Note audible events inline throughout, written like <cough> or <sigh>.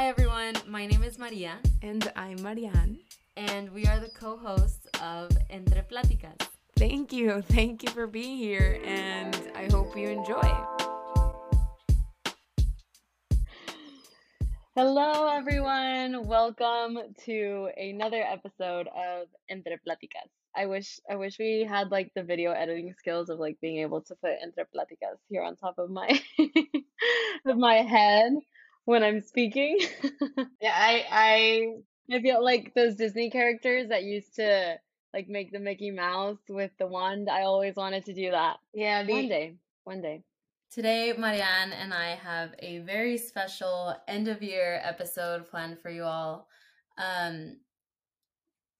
Hi everyone, my name is Maria. And I'm Marianne. And we are the co hosts of Entre Pláticas. Thank you. Thank you for being here, and I hope you enjoy. Hello, everyone. Welcome to another episode of Entre Pláticas. I wish I wish we had like the video editing skills of like being able to put Entre Pláticas here on top of my <laughs> of my head when I'm speaking. <laughs> yeah, I I I feel like those Disney characters that used to like make the Mickey Mouse with the wand. I always wanted to do that. Yeah, the... one day, one day. Today, Marianne and I have a very special end of year episode planned for you all. Um,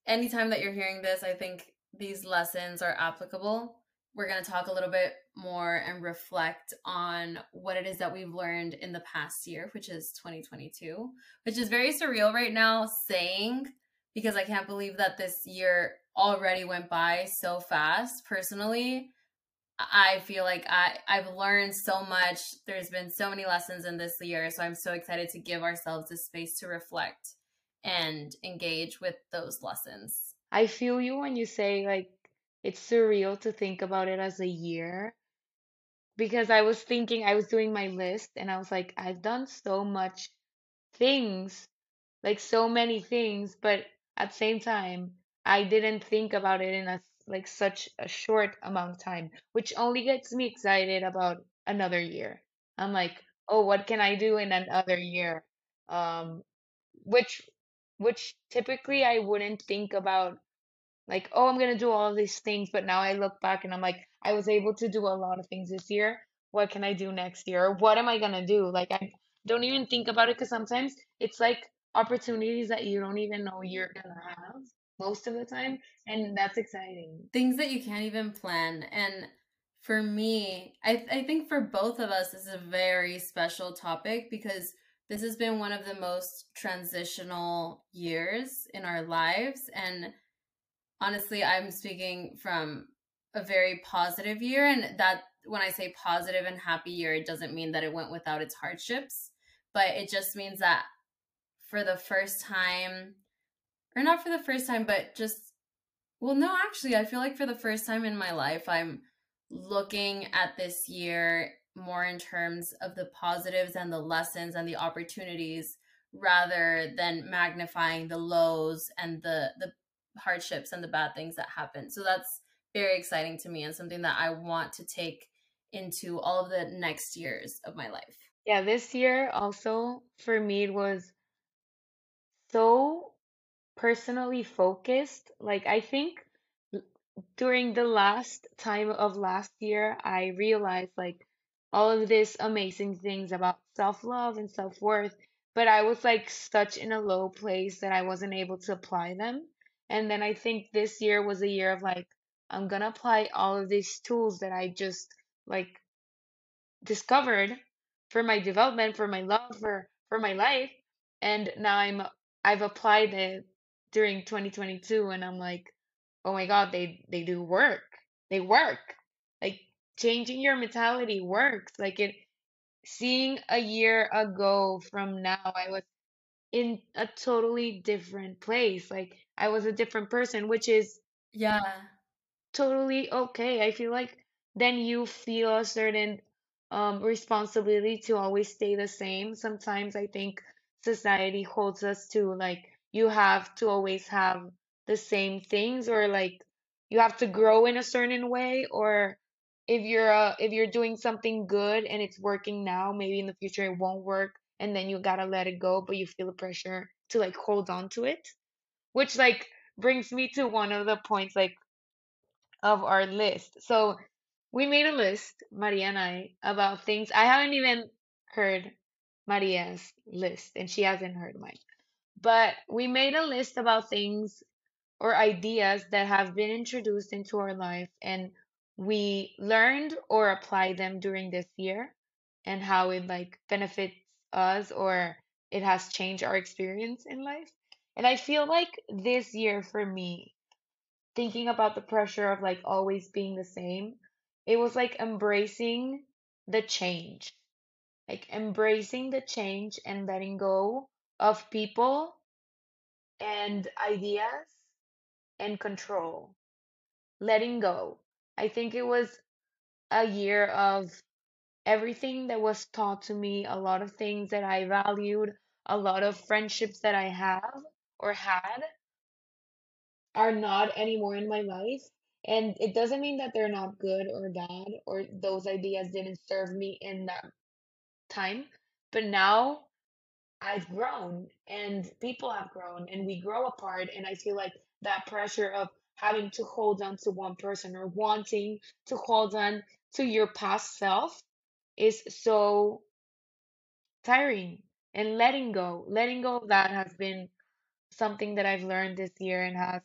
anytime that you're hearing this, I think these lessons are applicable. We're going to talk a little bit more and reflect on what it is that we've learned in the past year, which is 2022, which is very surreal right now saying because I can't believe that this year already went by so fast. Personally, I feel like I, I've learned so much. There's been so many lessons in this year. So I'm so excited to give ourselves this space to reflect and engage with those lessons. I feel you when you say like it's surreal to think about it as a year because I was thinking I was doing my list and I was like I've done so much things like so many things but at the same time I didn't think about it in a like such a short amount of time which only gets me excited about another year. I'm like, "Oh, what can I do in another year?" Um which which typically I wouldn't think about like, oh, I'm gonna do all of these things, but now I look back and I'm like, I was able to do a lot of things this year. What can I do next year? What am I gonna do? Like I don't even think about it because sometimes it's like opportunities that you don't even know you're gonna have most of the time, and that's exciting. Things that you can't even plan. And for me, I I think for both of us, this is a very special topic because this has been one of the most transitional years in our lives. And honestly, I'm speaking from a very positive year. And that when I say positive and happy year, it doesn't mean that it went without its hardships, but it just means that for the first time, or not for the first time, but just, well, no, actually, I feel like for the first time in my life, I'm looking at this year more in terms of the positives and the lessons and the opportunities rather than magnifying the lows and the the hardships and the bad things that happen. So that's very exciting to me and something that I want to take into all of the next years of my life. Yeah, this year also for me it was so personally focused. Like I think during the last time of last year I realized like all of these amazing things about self love and self worth, but I was like such in a low place that I wasn't able to apply them. And then I think this year was a year of like, I'm gonna apply all of these tools that I just like discovered for my development, for my love, for for my life. And now I'm I've applied it during 2022 and I'm like, oh my god, they they do work. They work. Like changing your mentality works. Like it, seeing a year ago from now, I was in a totally different place. Like I was a different person, which is yeah, totally okay. I feel like then you feel a certain um responsibility to always stay the same. Sometimes I think society holds us to like you have to always have the same things or like you have to grow in a certain way or if you're uh, if you're doing something good and it's working now, maybe in the future it won't work and then you gotta let it go, but you feel the pressure to like hold on to it. Which like brings me to one of the points like of our list. So we made a list, Maria and I, about things I haven't even heard Maria's list and she hasn't heard mine. But we made a list about things or ideas that have been introduced into our life and we learned or applied them during this year and how it like benefits us or it has changed our experience in life. And I feel like this year for me, thinking about the pressure of like always being the same, it was like embracing the change. Like embracing the change and letting go of people and ideas and control, letting go. I think it was a year of everything that was taught to me, a lot of things that I valued, a lot of friendships that I have or had are not anymore in my life. And it doesn't mean that they're not good or bad or those ideas didn't serve me in that time. But now I've grown and people have grown and we grow apart. And I feel like that pressure of having to hold on to one person or wanting to hold on to your past self is so tiring. And letting go, letting go of that has been something that I've learned this year and has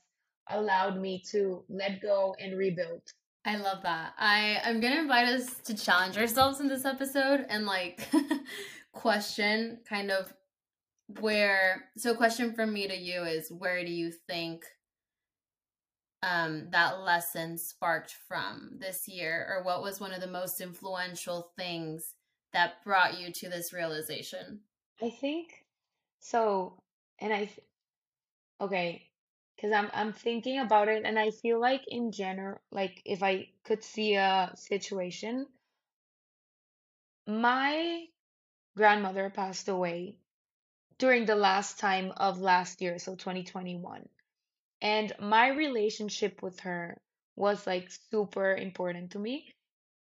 allowed me to let go and rebuild. I love that. I I'm gonna invite us to challenge ourselves in this episode and like <laughs> question kind of where so question from me to you is where do you think um that lesson sparked from this year or what was one of the most influential things that brought you to this realization I think so, and I okay, because I'm I'm thinking about it, and I feel like in general, like if I could see a situation, my grandmother passed away during the last time of last year, so 2021. And my relationship with her was like super important to me.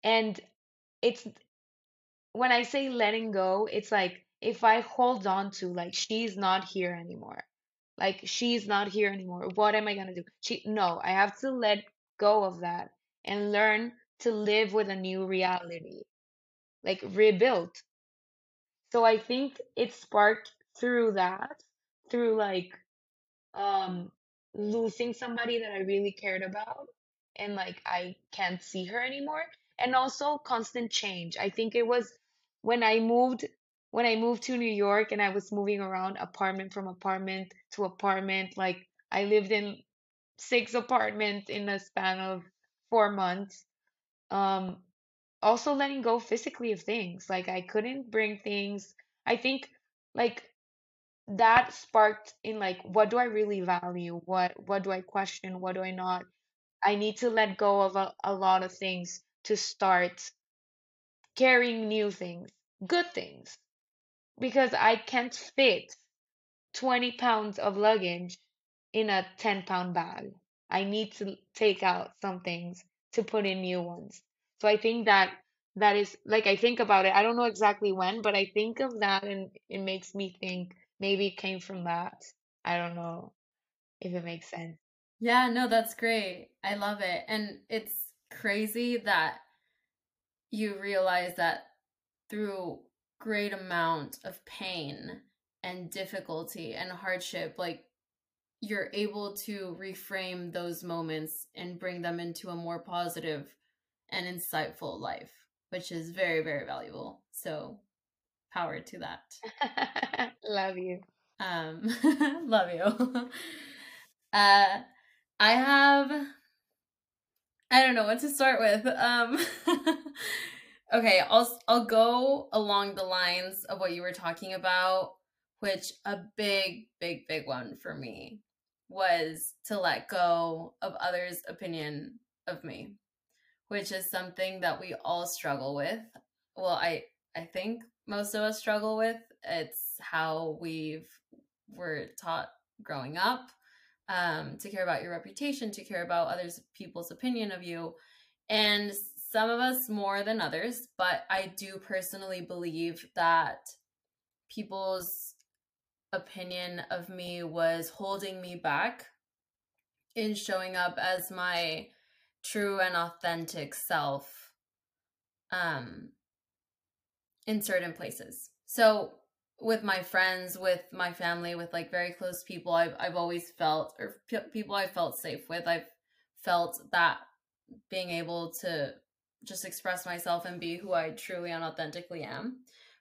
And it's when I say letting go, it's like if I hold on to like she's not here anymore. Like she's not here anymore. What am I gonna do? She no, I have to let go of that and learn to live with a new reality. Like rebuild. So I think it sparked through that, through like um losing somebody that I really cared about and like I can't see her anymore and also constant change. I think it was when I moved when I moved to New York and I was moving around apartment from apartment to apartment like I lived in six apartments in a span of 4 months. Um also letting go physically of things. Like I couldn't bring things. I think like that sparked in like what do I really value? What what do I question? What do I not? I need to let go of a, a lot of things to start carrying new things, good things, because I can't fit 20 pounds of luggage in a 10 pound bag. I need to take out some things to put in new ones. So I think that that is like I think about it. I don't know exactly when, but I think of that and it makes me think maybe it came from that. I don't know if it makes sense. yeah no that's great i love it and it's crazy that you realize that through great amount of pain and difficulty and hardship like you're able to reframe those moments and bring them into a more positive and insightful life which is very very valuable so power to that. <laughs> Love you. um <laughs> love you. <laughs> Uh i have i don't know what to start with. Um okay i'll i'll go along the lines of what you were talking about which a big big big one for me was to let go of others opinion of me which is something that we all struggle with. Well i i think most of us struggle with it's how we've were taught growing up um, to care about your reputation to care about others people's opinion of you and some of us more than others but i do personally believe that people's opinion of me was holding me back in showing up as my true and authentic self um in certain places. So with my friends with my family with like very close people i've, I've always felt or p- people i've felt safe with i've felt that being able to just express myself and be who i truly and authentically am.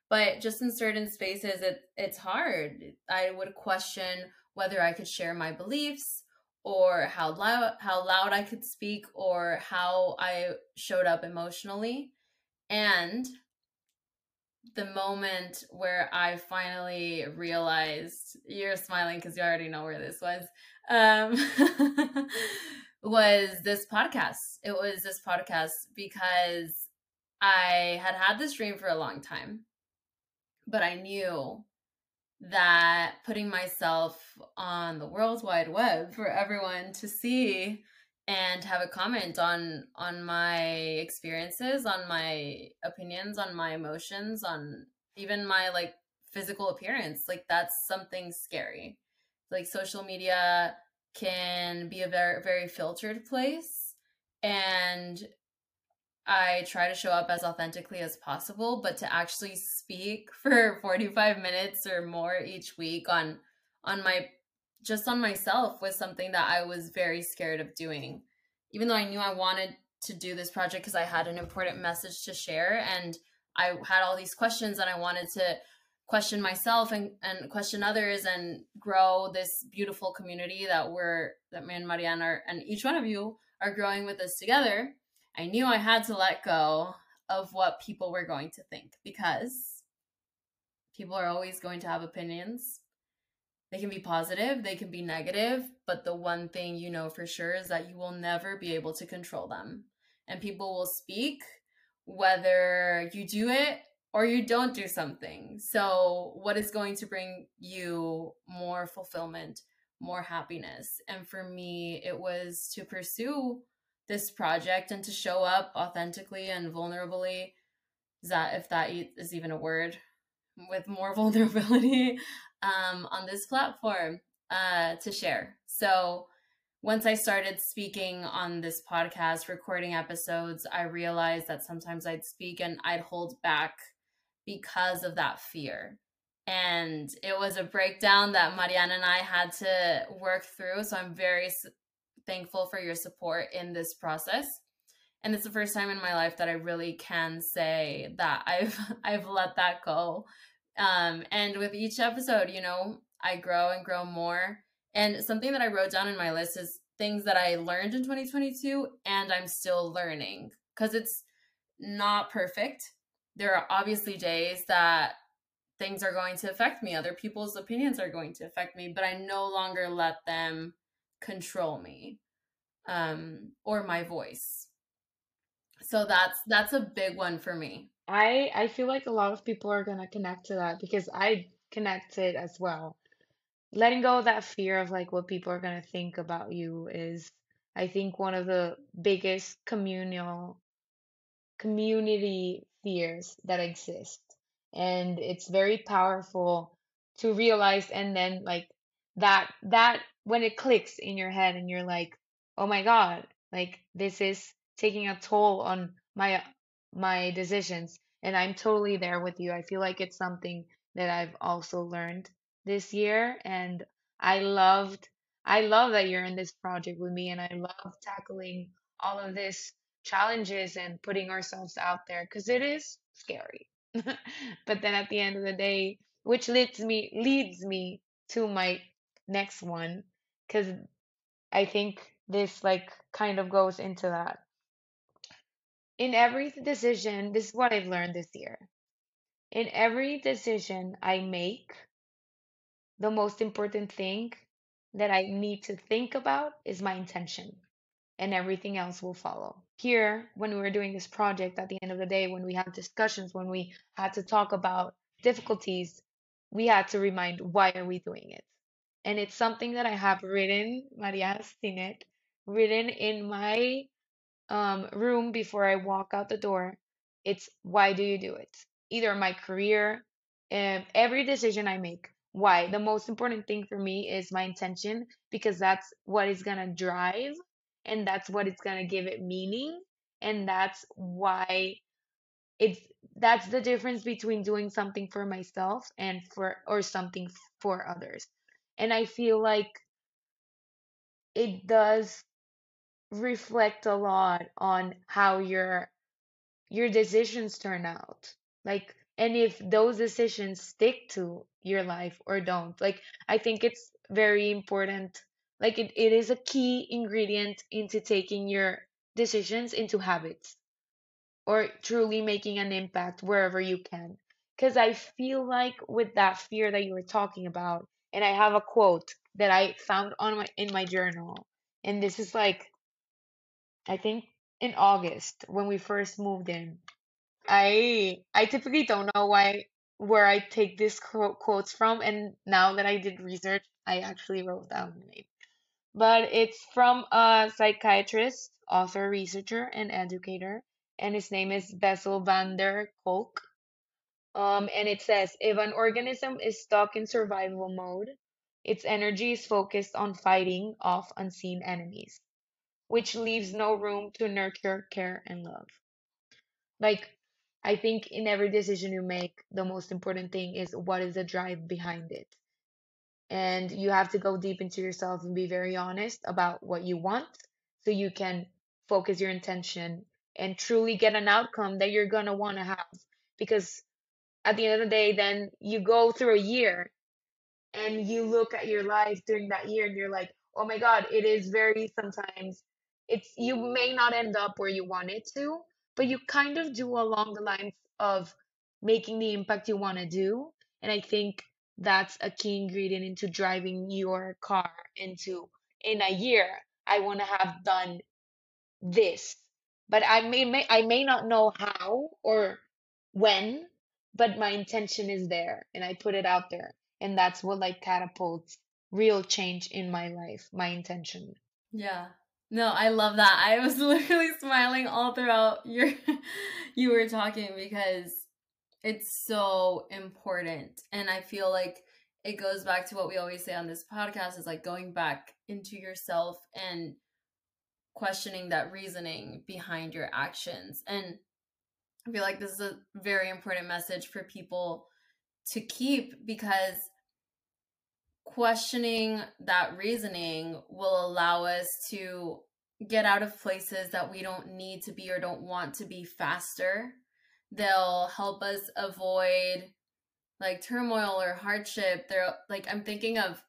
But just in certain spaces it it's hard. I would question whether i could share my beliefs or how loud how loud i could speak or how i showed up emotionally. And the moment where I finally realized you're smiling because you already know where this was. Um, <laughs> was this podcast. It was this podcast because I had had this dream for a long time, but I knew that putting myself on the World Wide Web for everyone to see and have a comment on on my experiences on my opinions on my emotions on even my like physical appearance. Like that's something scary. Like social media can be a very very filtered place and I try to show up as authentically as possible, but to actually speak <laughs> for 45 minutes or more each week on on my just on myself was something that I was very scared of doing. Even though I knew I wanted to do this project because I had an important message to share and I had all these questions and I wanted to question myself and, and question others and grow this beautiful community that we're that me and Marianne are and each one of you are growing with us together. I knew I had to let go of what people were going to think because people are always going to have opinions they can be positive, they can be negative, but the one thing you know for sure is that you will never be able to control them. And people will speak whether you do it or you don't do something. So, what is going to bring you more fulfillment, more happiness? And for me, it was to pursue this project and to show up authentically and vulnerably. Is that if that is even a word? With more <laughs> vulnerability um, on this platform uh, to share. So once I started speaking on this podcast, recording episodes, I realized that sometimes I'd speak and I'd hold back because of that fear. And it was a breakdown that Mariana and I had to work through. So I'm very thankful for your support in this process. And it's the first time in my life that I really can say that I've <laughs> I've let that go um, and with each episode, you know, I grow and grow more. And something that I wrote down in my list is things that I learned in 2022 and I'm still learning because it's not perfect. There are obviously days that things are going to affect me, other people's opinions are going to affect me, but I no longer let them control me um, or my voice. So that's that's a big one for me. I I feel like a lot of people are gonna connect to that because I connected as well. Letting go of that fear of like what people are gonna think about you is, I think, one of the biggest communal community fears that exist. And it's very powerful to realize and then like that that when it clicks in your head and you're like, oh my God, like this is taking a toll on my my decisions and I'm totally there with you. I feel like it's something that I've also learned this year and I loved I love that you're in this project with me and I love tackling all of this challenges and putting ourselves out there because it is scary. <laughs> but then at the end of the day, which leads me leads me to my next one because I think this like kind of goes into that in every decision, this is what I've learned this year. In every decision I make, the most important thing that I need to think about is my intention, and everything else will follow. Here, when we were doing this project, at the end of the day, when we had discussions, when we had to talk about difficulties, we had to remind why are we doing it? And it's something that I have written, Maria has seen it, written in my um, room before I walk out the door, it's why do you do it? Either my career, um, every decision I make. Why? The most important thing for me is my intention because that's what is going to drive and that's what it's going to give it meaning. And that's why it's that's the difference between doing something for myself and for or something for others. And I feel like it does reflect a lot on how your your decisions turn out. Like and if those decisions stick to your life or don't like i think it's very important like it, it is a key ingredient into taking your decisions into habits or truly making an impact wherever you can. Because I feel like with that fear that you were talking about, and I have a quote that I found on my in my journal, and this is like I think in August when we first moved in. I I typically don't know why where I take these quote, quotes from, and now that I did research, I actually wrote down the name. But it's from a psychiatrist, author, researcher, and educator, and his name is Bessel van der Kolk. Um, and it says if an organism is stuck in survival mode, its energy is focused on fighting off unseen enemies, which leaves no room to nurture, care, and love. Like, I think in every decision you make, the most important thing is what is the drive behind it. And you have to go deep into yourself and be very honest about what you want so you can focus your intention and truly get an outcome that you're going to want to have. Because at the end of the day, then you go through a year and you look at your life during that year and you're like, oh my God, it is very sometimes it's you may not end up where you want it to, but you kind of do along the lines of making the impact you want to do. And I think that's a key ingredient into driving your car into in a year, I want to have done this. But I may, may I may not know how or when, but my intention is there and I put it out there. And that's what like catapults real change in my life, my intention. Yeah. No, I love that. I was <laughs> literally smiling all throughout your <laughs> you were talking because it's so important. And I feel like it goes back to what we always say on this podcast is like going back into yourself and questioning that reasoning behind your actions. And I feel like this is a very important message for people to keep because questioning that reasoning will allow us to get out of places that we don't need to be or don't want to be faster. They'll help us avoid like turmoil or hardship. They're like, I'm thinking of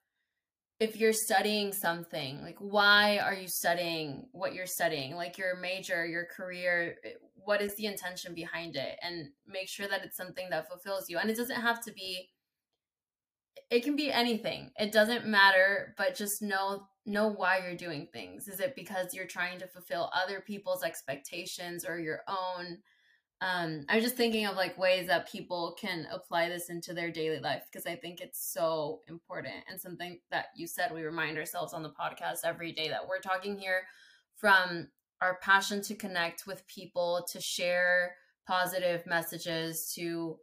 if you're studying something, like why are you studying what you're studying? Like your major, your career, eh, what is the intention behind it? And make sure that it's something that fulfills you. And it doesn't have to be it can be anything. It doesn't matter, but just know know why you're doing things. Is it because you're trying to fulfill other people's expectations or your own? Um, I'm just thinking of like ways that people can apply this into their daily life because I think it's so important and something that you said we remind ourselves on the podcast every day that we're talking here from our passion to connect with people, to share positive messages, to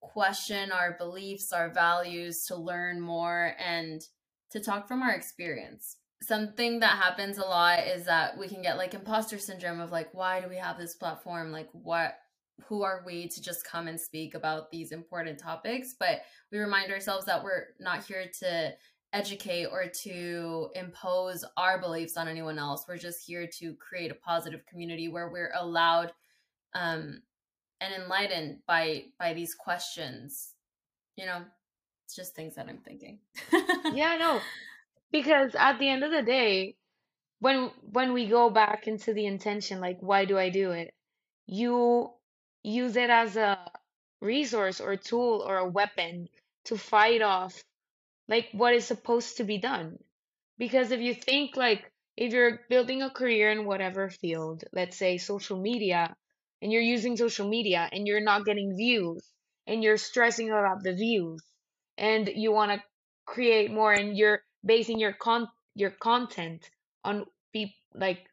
question our beliefs, our values, to learn more, and to talk from our experience. Something that happens a lot is that we can get like imposter syndrome of like, why do we have this platform? Like, what, who are we to just come and speak about these important topics? But we remind ourselves that we're not here to educate or to impose our beliefs on anyone else. We're just here to create a positive community where we're allowed um, and enlightened by by these questions you know it's just things that i'm thinking. <laughs> Yeah no because at the end of the day when when we go back into the intention like why do i do it? You use it as a resource or tool or a weapon to fight off like what is supposed to be done. Because if you think like if you're building a career in whatever field let's say social media and you're using social media and you're not getting views and you're stressing about the views and you want to create more and you're basing your con your content on be like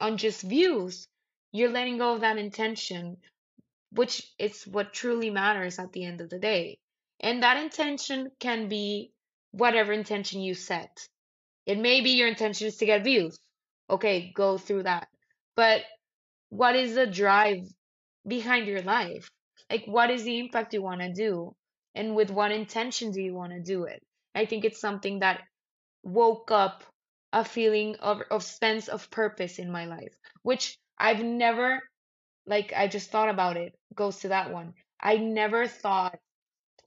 on just views you're letting go of that intention which is what truly matters at the end of the day. And that intention can be whatever intention you set. It may be your intention is to get views. Okay go through that. But what is the drive behind your life? Like, what is the impact you want to do? And with what intention do you want to do it? I think it's something that woke up a feeling of, of sense of purpose in my life, which I've never, like, I just thought about it, goes to that one. I never thought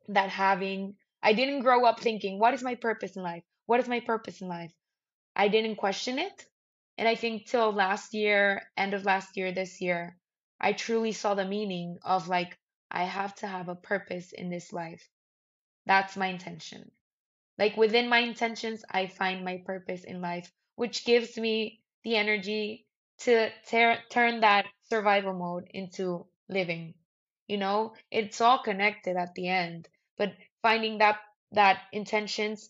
that having, I didn't grow up thinking, what is my purpose in life? What is my purpose in life? I didn't question it. And I think till last year, end of last year, this year, I truly saw the meaning of like, I have to have a purpose in this life. That's my intention. Like within my intentions, I find my purpose in life, which gives me the energy to ter- turn that survival mode into living. You know, it's all connected at the end, but finding that that intentions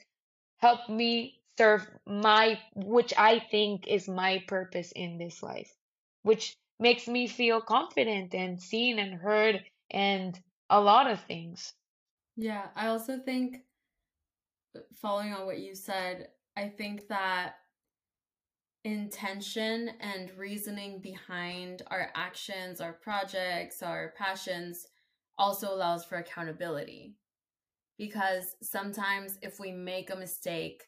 help me serve my which I think is my purpose in this life, which makes me feel confident and seen and heard and a lot of things. Yeah, I also think uh, following on what you said, I think that intention and reasoning behind our actions, our projects, our passions also allows for accountability. Because sometimes if we make a mistake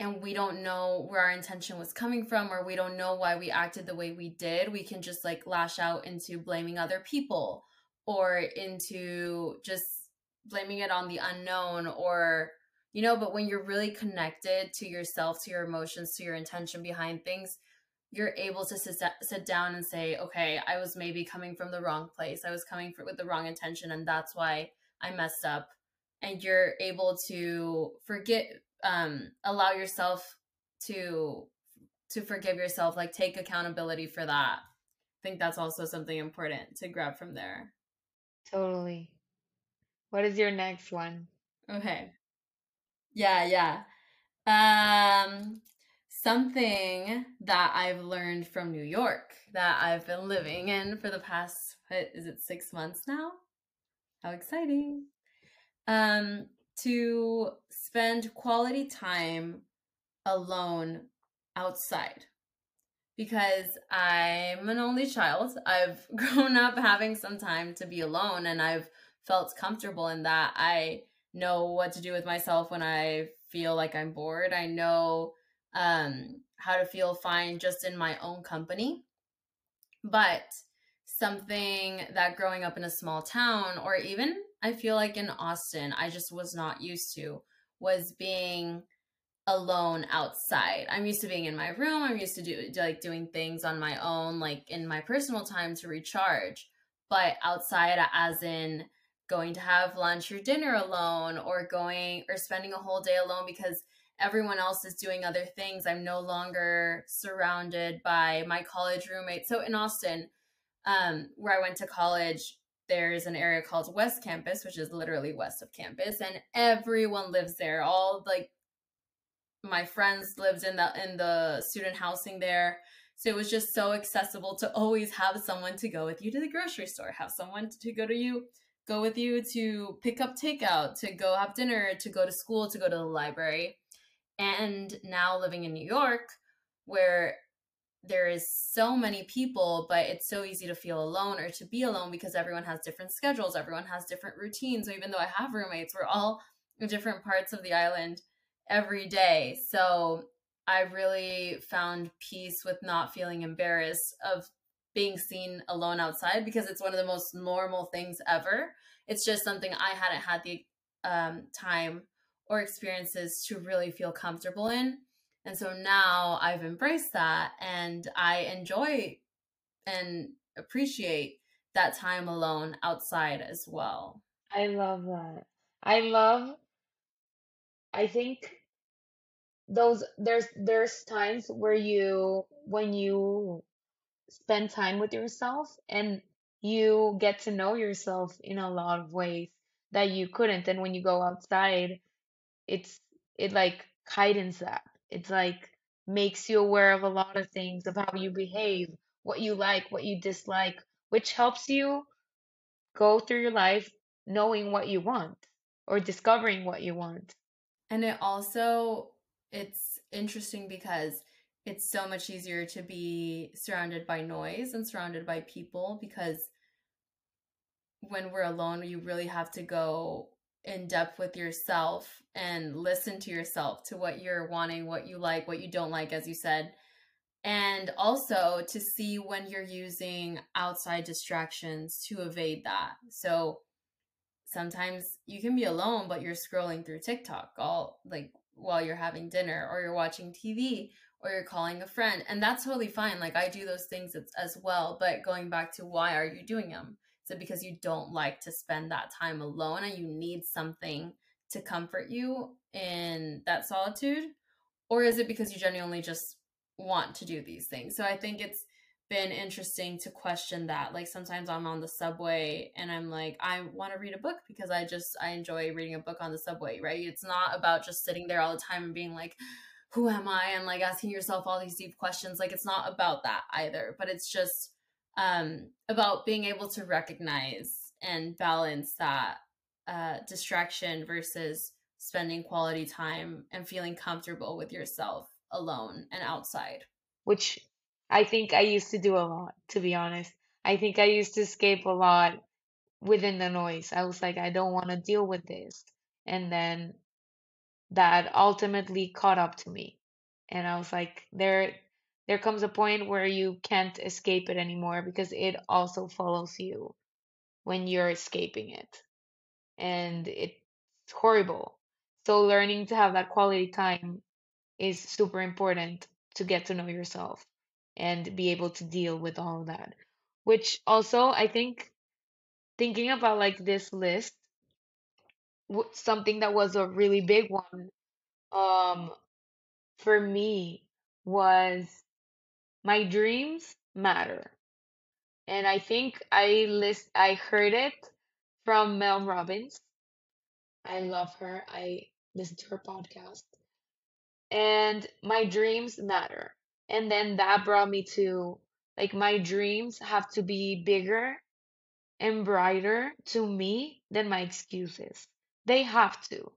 and we don't know where our intention was coming from or we don't know why we acted the way we did, we can just like lash out into blaming other people or into just blaming it on the unknown or you know but when you're really connected to yourself to your emotions to your intention behind things you're able to sit, sit down and say okay i was maybe coming from the wrong place i was coming for, with the wrong intention and that's why i messed up and you're able to forget um allow yourself to to forgive yourself like take accountability for that i think that's also something important to grab from there Totally. What is your next one? okay Yeah, yeah. Um, something that I've learned from New York that I've been living in for the past, what, is it six months now? How exciting. Um, to spend quality time alone outside because I'm an only child. I've <laughs> grown up having some time to be alone and I've felt comfortable in that. I know what to do with myself when I feel like I'm bored. I know um, how to feel fine just in my own company. But something that growing up in a small town, or even I feel like in Austin, I just was not used to, was being alone outside. I'm used to being in my room. I'm used to do like doing things on my own, like in my personal time to recharge. But outside, as in going to have lunch or dinner alone or going or spending a whole day alone because everyone else is doing other things. I'm no longer surrounded by my college roommates. So in Austin, um, where I went to college, there's an area called West Campus, which is literally west of campus, and everyone lives there. All like my friends lived in the in the student housing there. So it was just so accessible to always have someone to go with you to the grocery store, have someone to go to you go with you to pick up takeout, to go have dinner, to go to school, to go to the library. And now living in New York, where there is so many people, but it's so easy to feel alone or to be alone because everyone has different schedules, everyone has different routines. So even though I have roommates, we're all in different parts of the island every day. So I really found peace with not feeling embarrassed of being seen alone outside because it's one of the most normal things ever. It's just something I hadn't had the um, time or experiences to really feel comfortable in. And so now I've embraced that and I enjoy and appreciate that time alone outside as well. I love that. I love I think those there's there's times where you when you spend time with yourself and you get to know yourself in a lot of ways that you couldn't and when you go outside it's it like heightens that it's like makes you aware of a lot of things of how you behave what you like what you dislike which helps you go through your life knowing what you want or discovering what you want. And it also it's interesting because it's so much easier to be surrounded by noise and surrounded by people because when we're alone, you really have to go in depth with yourself and listen to yourself to what you're wanting, what you like, what you don't like, as you said. And also to see when you're using outside distractions to evade that. So sometimes you can be alone, but you're scrolling through TikTok all like while you're having dinner or you're watching TV or you're calling a friend and that's totally fine like i do those things as, well but going back to why are you doing them it because you don't like to spend that time alone and you need something to comfort you in that solitude? Or is it because you genuinely just want to do these things? So I think it's been interesting to question that. Like sometimes I'm on the subway and I'm like, I want to read a book because I just I enjoy reading a book on the subway, right? It's not about just sitting there all the time and being like, who am I? And like asking yourself all these deep questions. Like it's not about that either, but it's just um about being able to recognize and balance that uh distraction versus spending quality time and feeling comfortable with yourself alone and outside. which I think I used to do a lot, to be honest. I think I used to escape a lot within the noise. I was like, I don't want to deal with this. And then that ultimately caught up to me. And I was like, there there comes a point where you can't escape it anymore because it also follows you when you're escaping it. And it's horrible. So learning to have that quality time is super important to get to know yourself and be able to deal with all of that. Which also, I think, thinking about like this list, something that was a really big one, um, for me was my dreams matter. And I think I list I heard it from Mel Robbins. I love her. I listen to her podcast. And my dreams matter. And then that brought me to like my dreams have to be bigger and brighter to me than my excuses. They have to,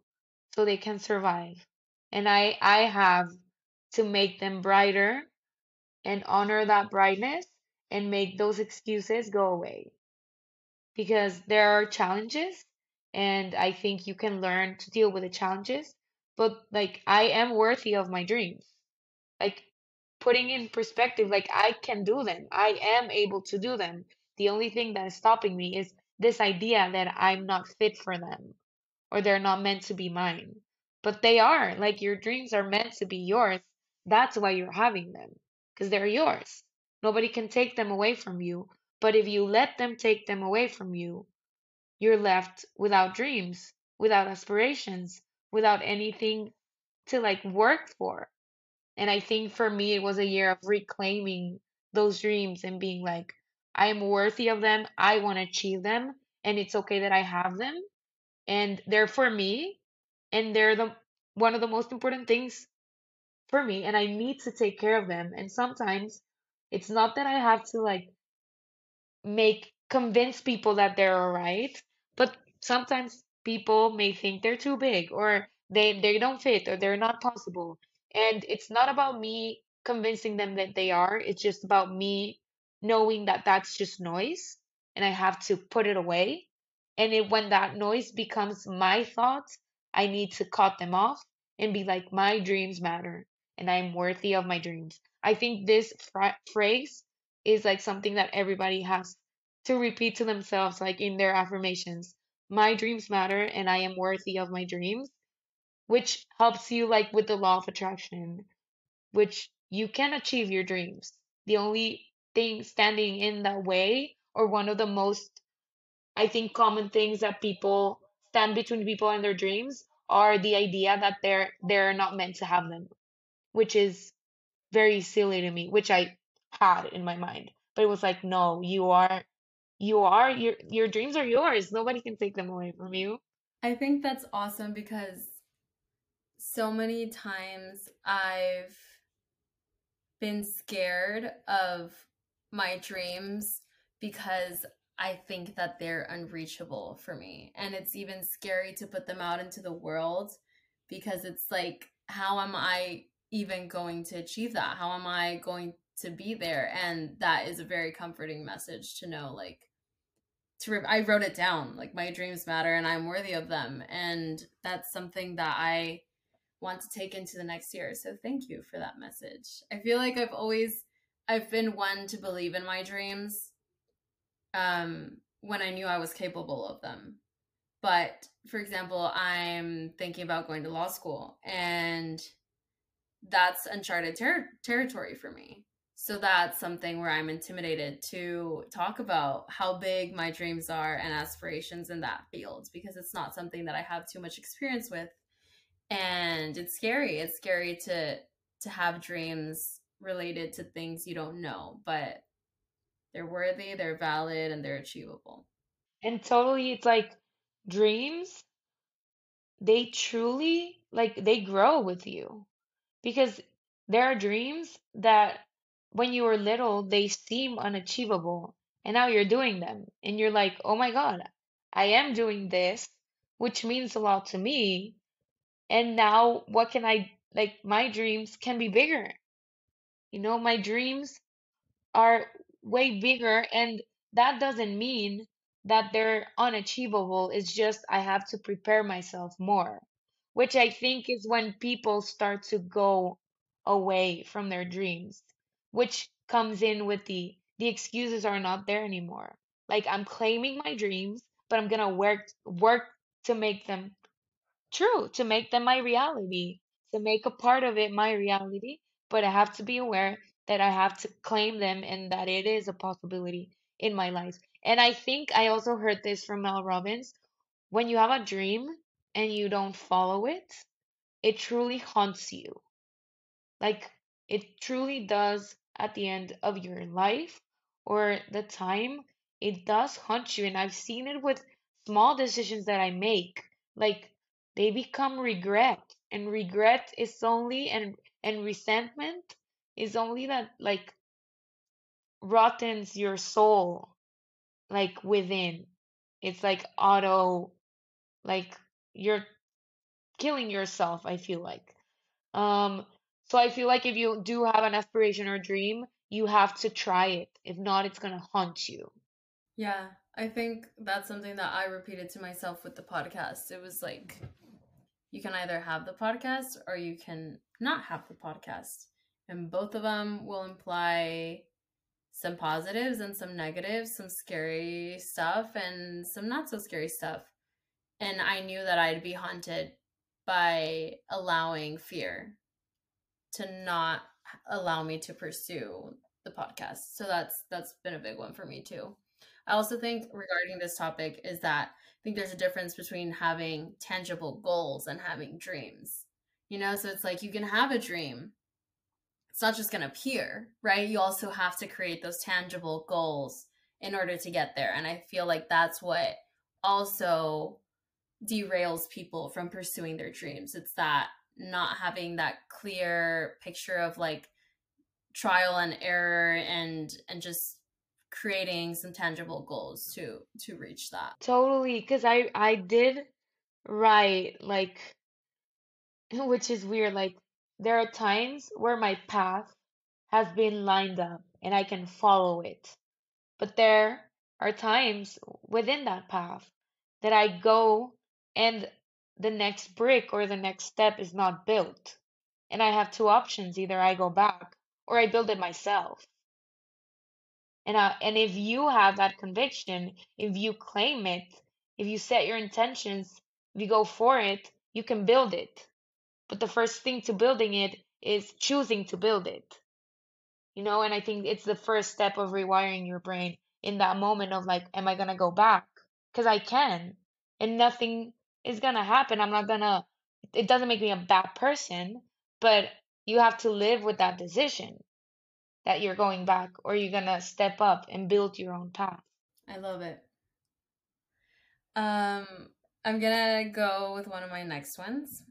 so they can survive. And I I have to make them brighter and honor that brightness and make those excuses go away. Because there are challenges and I think you can learn to deal with the challenges, but like I am worthy of my dreams. Like putting in perspective, like I can do them. I am able to do them. The only thing that is stopping me is this idea that I'm not fit for them or they're not meant to be mine. But they are. Like your dreams are meant to be yours. That's why you're having them because they're yours. Nobody can take them away from you. But if you let them take them away from you, you're left without dreams, without aspirations, without anything to like work for. And I think for me, it was a year of reclaiming those dreams and being like, I am worthy of them. I want to achieve them. And it's okay that I have them. And they're for me. And they're the one of the most important things for me. And I need to take care of them. And sometimes it's not that I have to like make convince people that they're all right, but sometimes people may think they're too big or they they don't fit or they're not possible. And it's not about me convincing them that they are. It's just about me knowing that that's just noise and I have to put it away. And it, when that noise becomes my thoughts, I need to cut them off and be like, my dreams matter and I'm worthy of my dreams. I think this fra- phrase is like something that everybody has to repeat to themselves, like in their affirmations. My dreams matter and I am worthy of my dreams, which helps you like with the law of attraction, which you can achieve your dreams. The only thing standing in that way, or one of the most, I think, common things that people stand between people and their dreams are the idea that they're they're not meant to have them, which is very silly to me, which I had in my mind. But it was like, no, you are you are your your dreams are yours. Nobody can take them away from you. I think that's awesome because so many times I've been scared of my dreams because I think that they're unreachable for me. And it's even scary to put them out into the world because it's like, how am I even going to achieve that? How am I going to be there? And that is a very comforting message to know, like, to re- I wrote it down, like, my dreams matter and I'm worthy of them. And that's something that I want to take into the next year. So thank you for that message. I feel like I've always I've been one to believe in my dreams um when I knew I was capable of them. But for example, I'm thinking about going to law school and that's uncharted ter- territory for me. So that's something where I'm intimidated to talk about how big my dreams are and aspirations in that field because it's not something that I have too much experience with. And it's scary. It's scary to to have dreams related to things you don't know, but they're worthy, they're valid, and they're achievable. And totally, it's like dreams, they truly like they grow with you because there are dreams that when you were little, they seem unachievable, and now you're doing them, and you're like, oh my God, I am doing this, which means a lot to me. And now, what can I like? My dreams can be bigger. You know, my dreams are way bigger, and that doesn't mean that they're unachievable. It's just I have to prepare myself more, which I think is when people start to go away from their dreams, which comes in with the the excuses are not there anymore. Like I'm claiming my dreams, but I'm gonna work work to make them true, to make them my reality, to make a part of it my reality. But I have to be aware that I have to claim them and that it is a possibility in my life. And I think I also heard this from Mel Robbins. When you have a dream and you don't follow it, it truly haunts you. Like it truly does at the end of your life or the time, it does haunt you. And I've seen it with small decisions that I make. Like they become regret. And regret is only and and resentment is only that like rottens your soul like within. It's like auto like you're killing yourself, I feel like. Um so I feel like if you do have an aspiration or dream, you have to try it. If not, it's gonna haunt you. Yeah, I think that's something that I repeated to myself with the podcast. It was like you can either have the podcast or you can not have the podcast. And both of them will imply some positives and some negatives, some scary stuff and some not so scary stuff. And I knew that I'd be haunted by allowing fear to not allow me to pursue the podcast. So that's that's been a big one for me too. I also think regarding this topic is that I think there's a difference between having tangible goals and having dreams. You know, so it's like you can have a dream. It's not just going to appear, right? You also have to create those tangible goals in order to get there. And I feel like that's what also derails people from pursuing their dreams. It's that not having that clear picture of like trial and error and and just creating some tangible goals to to reach that totally because i i did write like <laughs> which is weird like there are times where my path has been lined up and i can follow it but there are times within that path that i go and the next brick or the next step is not built. And I have two options either I go back or I build it myself. And, uh, and if you have that conviction, if you claim it, if you set your intentions, if you go for it, you can build it. But the first thing to building it is choosing to build it. You know, and I think it's the first step of rewiring your brain in that moment of like, am I going to go back? Because I can. And nothing is gonna happen. I'm not gonna, it doesn't make me a bad person, but you have to live with that decision that you're going back or you're gonna step up and build your own path. I love it. Um, I'm gonna go with one of my next ones.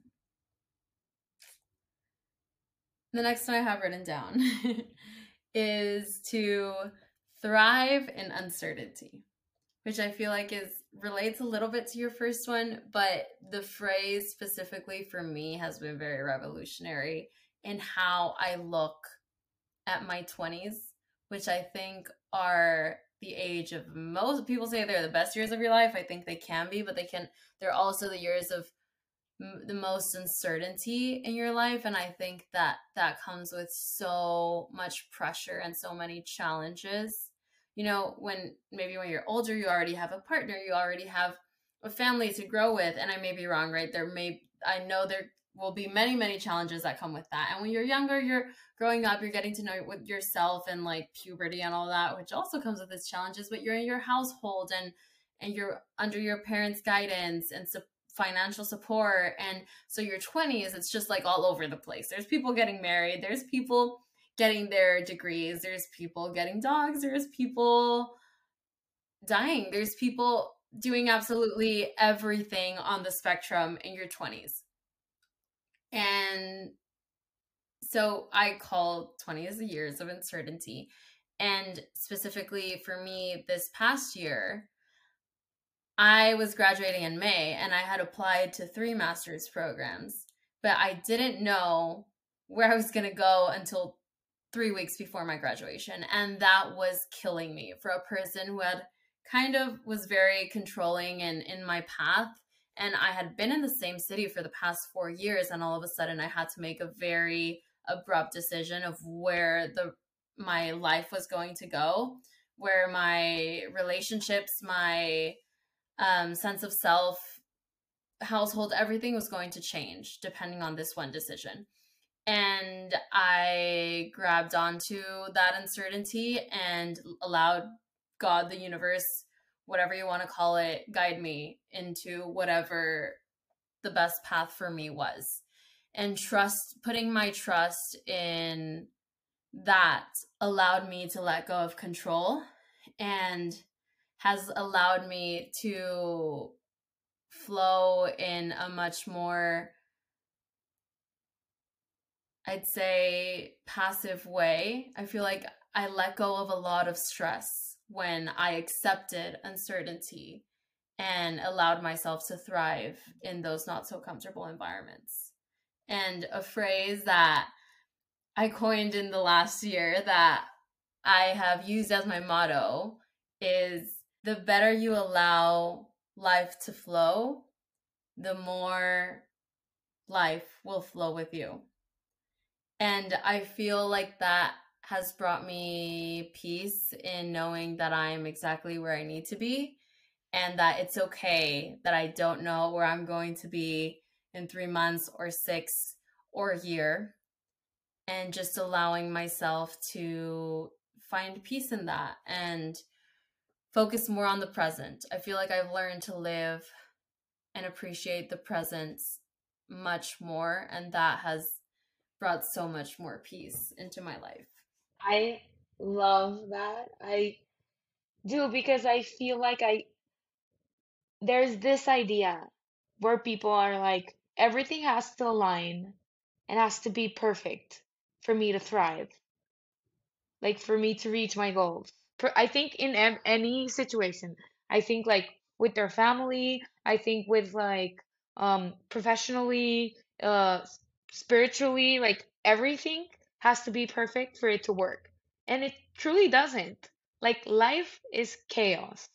The next one I have written down <laughs> is to thrive in uncertainty, which I feel like is relates a little bit to your first one, but the phrase specifically for me has been very revolutionary in how I look at my 20s, which I think are the age of most people say they're the best years of your life. I think they can be, but they can, they're also the years of the most uncertainty in your life. And I think that that comes with so much pressure and so many challenges you know, when maybe when you're older, you already have a partner, you already have a family to grow with. And I may be wrong, right? There may, I know there, will be many many challenges that come with that and when you're younger you're growing up you're getting to know yourself and like puberty and all that which also comes with its challenges but you're in your household and and you're under your parents guidance and financial support and so your 20s it's just like all over the place there's people getting married there's people getting their degrees there's people getting dogs there's people dying there's people doing absolutely everything on the spectrum in your 20s and so I call 20 as the years of uncertainty. And specifically for me, this past year, I was graduating in May and I had applied to three master's programs, but I didn't know where I was going to go until three weeks before my graduation. And that was killing me for a person who had kind of was very controlling and in my path and I had been in the same city for the past four years, and all of a sudden I had to make a very abrupt decision of where the my life was going to go, where my relationships, my um, sense of self, household, everything was going to change depending on this one decision. And I grabbed onto that uncertainty and allowed God, the universe, whatever you want to call it, guide me into whatever the best path for me was. And trust, putting my trust in that allowed me to let go of control and has allowed me to flow in a much more I'd say passive way. I feel like I let go of a lot of stress when I accepted uncertainty and allowed myself to thrive in those not so comfortable environments. And a phrase that I coined in the last year that I have used as my motto is the better you allow life to flow, the more life will flow with you. And I feel like that has brought me peace in knowing that I'm exactly where I need to be and that it's okay that I don't know where I'm going to be in three months or six or a year. And just allowing myself to find peace in that and focus more on the present. I feel like I've learned to live and appreciate the present much more, and that has brought so much more peace into my life. I love that. I do because I feel like I there's this idea where people are like everything has to align and has to be perfect for me to thrive. Like for me to reach my goals. I think in any situation, I think like with their family, I think with like um professionally, uh spiritually, like everything has to be perfect for it to work. And it truly doesn't. Like life is chaos.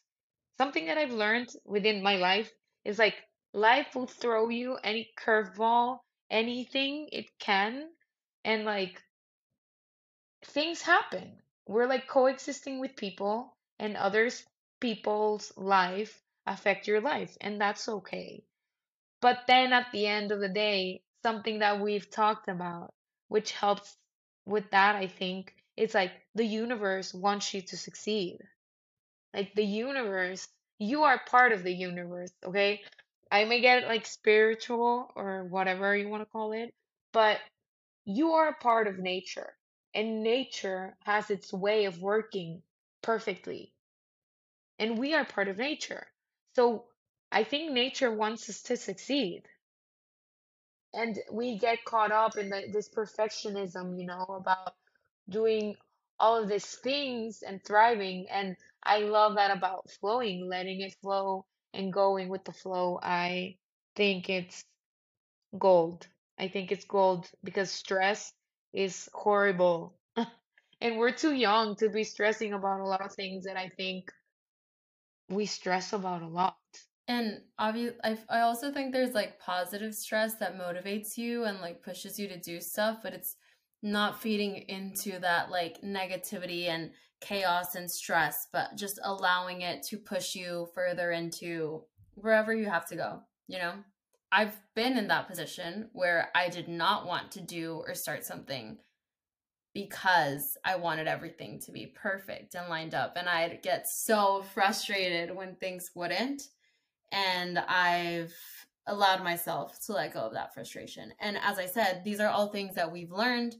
Something that I've learned within my life is like life will throw you any curveball, anything it can, and like things happen. We're like coexisting with people and others people's life affect your life and that's okay. But then at the end of the day, something that we've talked about, which helps with that, I think, it's like the universe wants you to succeed. Like the universe, you are part of the universe, okay? I may get like spiritual or whatever you want to call it, but you are a part of nature, and nature has its way of working perfectly. And we are part of nature. So I think nature wants us to succeed. And we get caught up in the, this perfectionism, you know, about doing all of these things and thriving. And I love that about flowing, letting it flow and going with the flow. I think it's gold. I think it's gold because stress is horrible. <laughs> and we're too young to be stressing about a lot of things that I think we stress about a lot. And obviously, I, I also think there's like positive stress that motivates you and like pushes you to do stuff, but it's not feeding into that like negativity and chaos and stress, but just allowing it to push you further into wherever you have to go, you know? I've been in that position where I did not want to do or start something because I wanted everything to be perfect and lined up. And I'd get so frustrated when things wouldn't. And I've allowed myself to let go of that frustration. And as I said, these are all things that we've learned,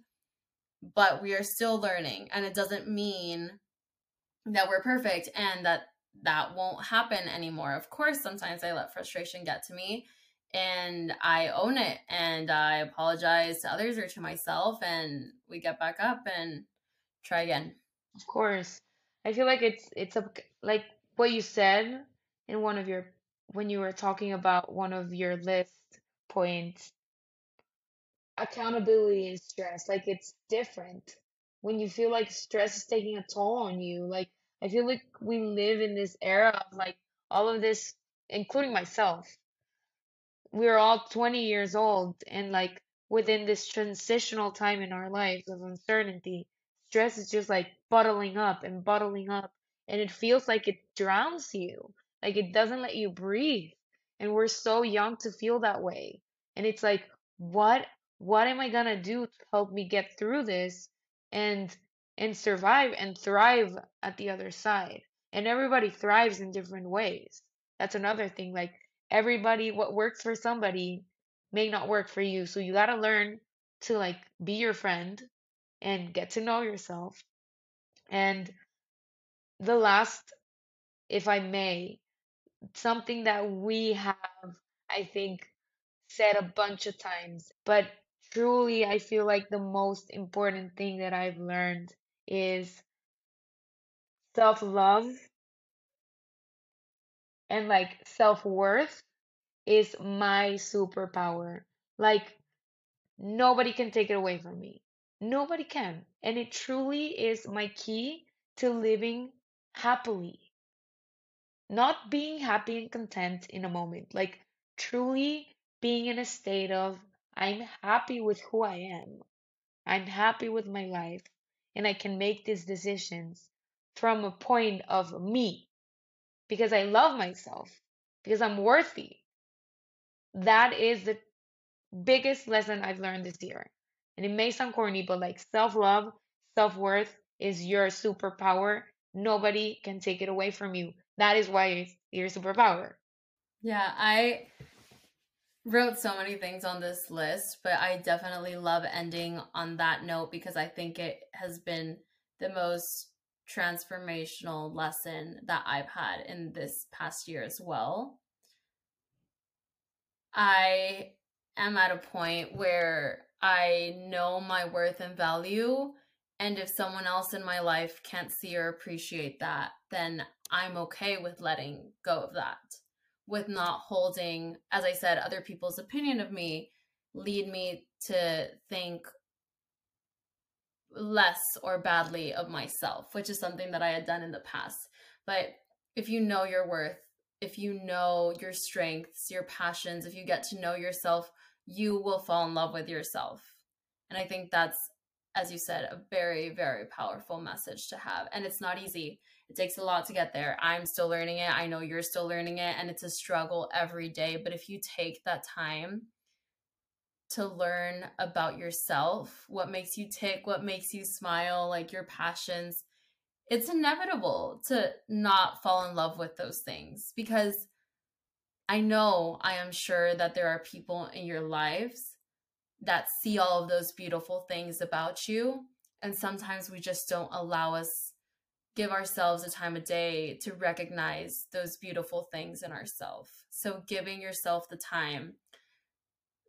but we are still learning. And it doesn't mean that we're perfect and that that won't happen anymore. Of course, sometimes I let frustration get to me and I own it and I apologize to others or to myself and we get back up and try again. Of course. I feel like it's it's a like what you said in one of your when you were talking about one of your list points, accountability and stress. Like it's different when you feel like stress is taking a toll on you. Like I feel like we live in this era of like all of this, including myself. We're all 20 years old and like within this transitional time in our lives of uncertainty, stress is just like bottling up and bottling up and it feels like it drowns you. Like it doesn't let you breathe. And we're so young to feel that way. And it's like, what what am I gonna do to help me get through this and and survive and thrive at the other side? And everybody thrives in different ways. That's another thing. Like everybody, what works for somebody may not work for you. So you gotta learn to like be your friend and get to know yourself. And the last, if I may, something that we have, I think, said a bunch of times, but truly, I feel like the most important thing that I've learned is self love and like self worth is my superpower. Like, nobody can take it away from me. Nobody can. And it truly is my key to living happily not being happy and content in a moment, like truly being in a state of I'm happy with who I am. I'm happy with my life and I can make these decisions from a point of me because I love myself, because I'm worthy. That is the biggest lesson I've learned this year. And it may sound corny, but like self love, self worth is your superpower. Nobody can take it away from you. That is why your superpower. Yeah, I wrote so many things on this list, but I definitely love ending on that note because I think it has been the most transformational lesson that I've had in this past year as well. I am at a point where I know my worth and value. And if someone else in my life can't see or appreciate that, then I'm okay with letting go of that, with not holding, as I said, other people's opinion of me lead me to think less or badly of myself, which is something that I had done in the past. But if you know your worth, if you know your strengths, your passions, if you get to know yourself, you will fall in love with yourself. And I think that's, as you said, a very, very powerful message to have. And it's not easy. It takes a lot to get there. I'm still learning it. I know you're still learning it, and it's a struggle every day. But if you take that time to learn about yourself, what makes you tick, what makes you smile, like your passions, it's inevitable to not fall in love with those things because I know, I am sure that there are people in your lives that see all of those beautiful things about you. And sometimes we just don't allow us give ourselves a time of day to recognize those beautiful things in ourselves. So, giving yourself the time,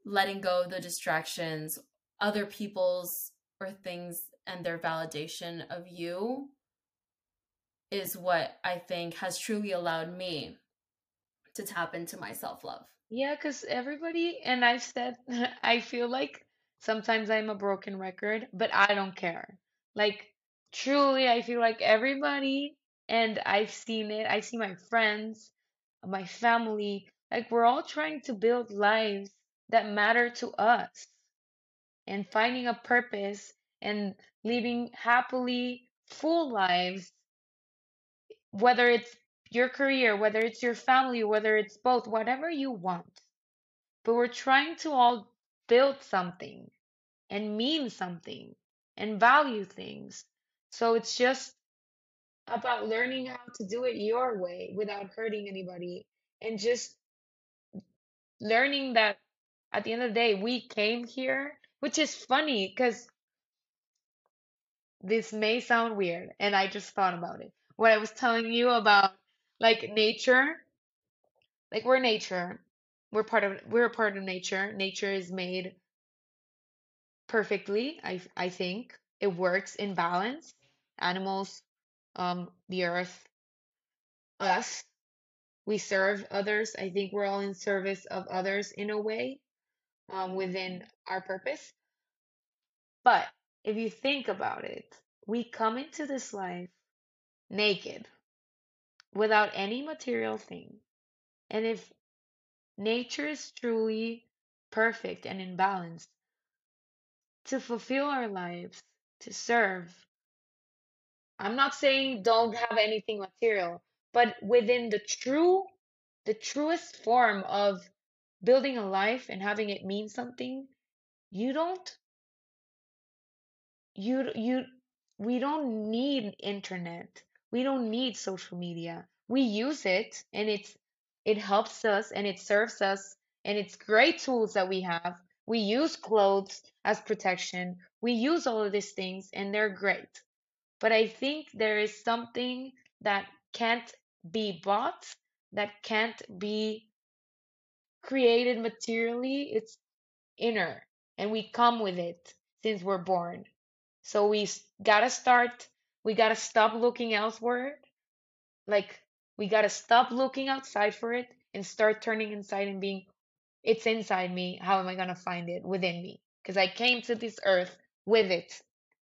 letting go of the distractions, other people's or things and their validation of you is what I think has truly allowed me to tap into my self love. Yeah, because everybody, and I've said, <laughs> I feel like sometimes I'm a broken record, but I don't care. Like, truly i feel like everybody and i've seen it i see my friends my family like we're all trying to build lives that matter to us and finding a purpose and living happily full lives whether it's your career whether it's your family whether it's both whatever you want but we're trying to all build something and mean something and value things. So it's just about learning how to do it your way without hurting anybody and just learning that at the end of the day, we came here, which is funny because this may sound weird, and I just thought about it. What I was telling you about like nature, like we're nature. We're part of we're a part of nature. Nature is made perfectly, I I think. It works in balance. Animals, um, the earth, us, we serve others. I think we're all in service of others in a way, um, within our purpose. But if you think about it, we come into this life naked, without any material thing. And if nature is truly perfect and in balance, to fulfill our lives, to serve, I'm not saying don't have anything material, but within the true, the truest form of building a life and having it mean something, you don't you you we don't need internet we don't need social media. We use it and it's it helps us and it serves us and it's great tools that we have. We use clothes as protection. We use all of these things and they're great. But i think there is something that can't be bought that can't be created materially. It's inner and we come with it since we're born. So we s- gotta start, we gotta stop looking elsewhere. Like, we gotta stop looking outside for it and start turning inside and being, it's inside me. How am I gonna find it within me? Because I came to this earth with it.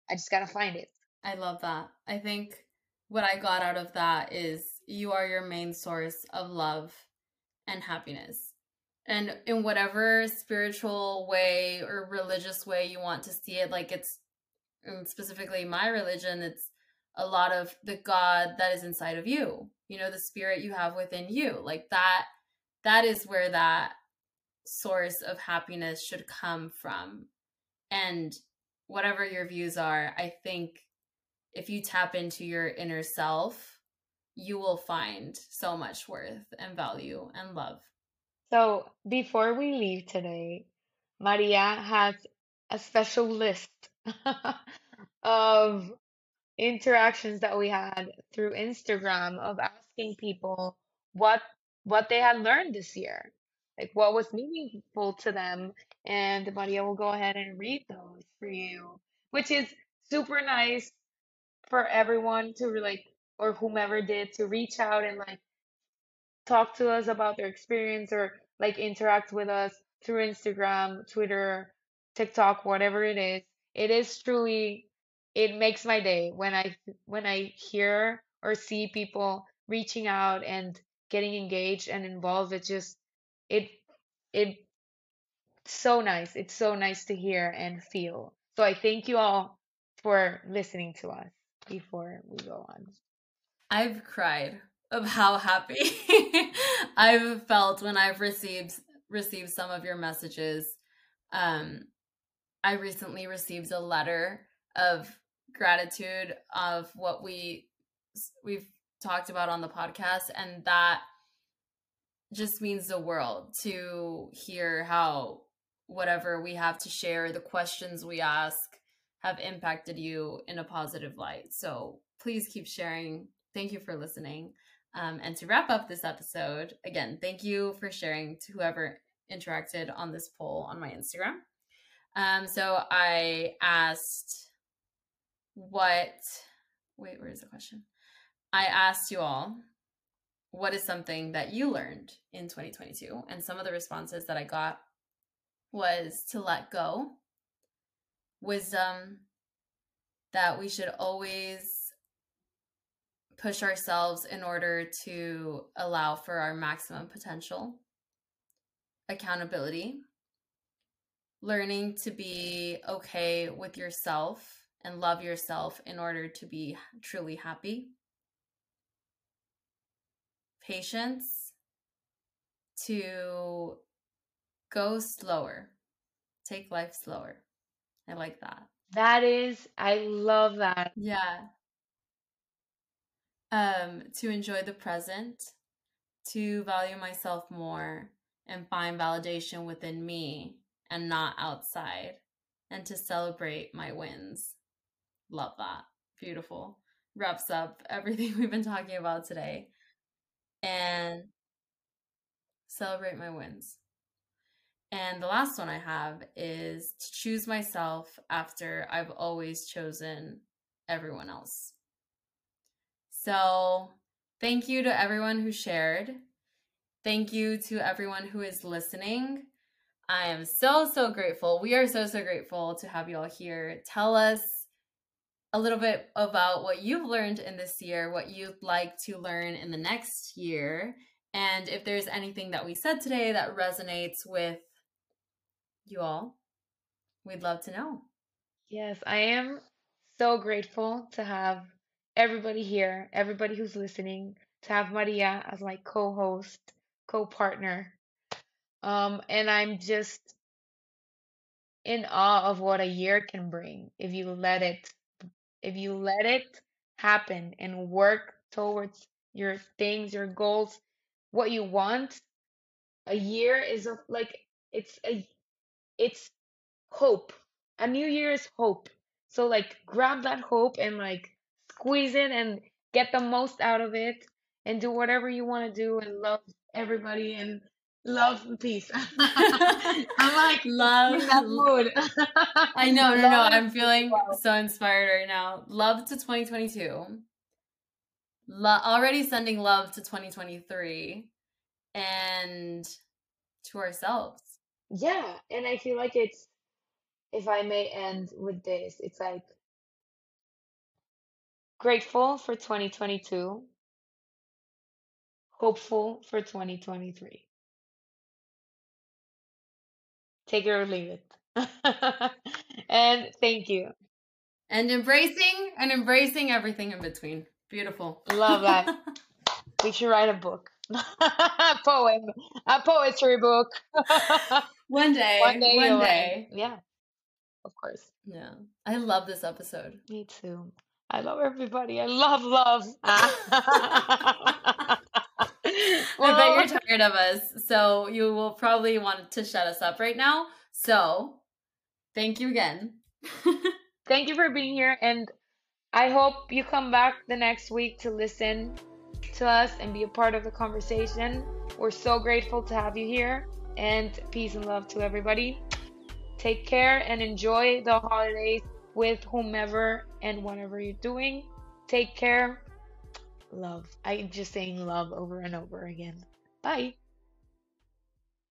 I just gotta find it. I love that. I think what I got out of that is you are your main source of love and happiness. And in whatever spiritual way or religious way you want to see it, like it's specifically my religion, it's a lot of the God that is inside of you, you know, the spirit you have within you. Like that, that is where that source of happiness should come from. And whatever your views are, I think if you tap into your inner self, you will find so much worth and value and love. So before we leave today, Maria has a special list <laughs> of interactions that we had through Instagram of asking people what what they had learned this year, like what was meaningful to them, and Maria will go ahead and read those for you, which is super nice for everyone to like or whomever did to reach out and like talk to us about their experience or like interact with us through Instagram, Twitter, TikTok, whatever it is. It is truly it makes my day when I when I hear or see people reaching out and getting engaged and involved. It just it it so nice. It's so nice to hear and feel. So I thank you all for listening to us before we go on. I've cried of how happy <laughs> I've felt when I've received received some of your messages. Um, I recently received a letter of gratitude of what we we've talked about on the podcast, and that just means the world to hear how whatever we have to share, the questions we ask, have impacted you in a positive light. So please keep sharing. Thank you for listening. Um, and to wrap up this episode, again, thank you for sharing to whoever interacted on this poll on my Instagram. Um, so I asked what, wait, where is the question? I asked you all, what is something that you learned in 2022? And some of the responses that I got was to let go, wisdom, that we should always push ourselves in order to allow for our maximum potential, accountability, learning to be okay with yourself and love yourself in order to be truly happy, patience, to go slower. Take life slower. I like that. That is, I love that. Yeah. Um, to enjoy the present, to value myself more and find validation within me and not outside, and to celebrate my wins. Love that. Beautiful. Wraps up everything <laughs> we've been talking about today. And celebrate my wins. And the last one I have is to choose myself after I've always chosen everyone else. So, thank you to everyone who shared. Thank you to everyone who is listening. I am so, so grateful. We are so, so grateful to have you all here. Tell us a little bit about what you've learned in this year, what you'd like to learn in the next year, and if there's anything that we said today that resonates with you all, we'd love to know. Yes, I am so grateful to have everybody here, everybody who's listening, to have Maria as my co-host, co-partner. Um, and I'm just in awe of what a year can bring if you let it if you let it happen and work towards your things, your goals, what you want, a year is a, like it's a it's hope. A new year is hope. So like grab that hope and like squeeze it and get the most out of it and do whatever you want to do and love everybody and love and peace. <laughs> I'm like love that mood. <laughs> I know, no, no. I'm feeling so inspired right now. Love to 2022. Lo- already sending love to 2023 and to ourselves. Yeah, and I feel like it's if I may end with this, it's like grateful for 2022, hopeful for 2023. Take it or leave it. <laughs> and thank you. And embracing and embracing everything in between. Beautiful. Love that. <laughs> we should write a book. <laughs> a poem. A poetry book. one day. One day. One day. Yeah. Of course. Yeah. I love this episode. Me too. I love everybody. I love love. I Well, bet you're tired of us, so you will probably want to shut us up right now. So, thank you again. <laughs> thank you for being here and I hope you come back the next week to listen to us and be a part of the conversation. We're so grateful to have you here and peace and love to everybody. Take care and enjoy the holidays with whomever and whatever you're doing. Take care. Love. I'm just saying love over and over again. Bye.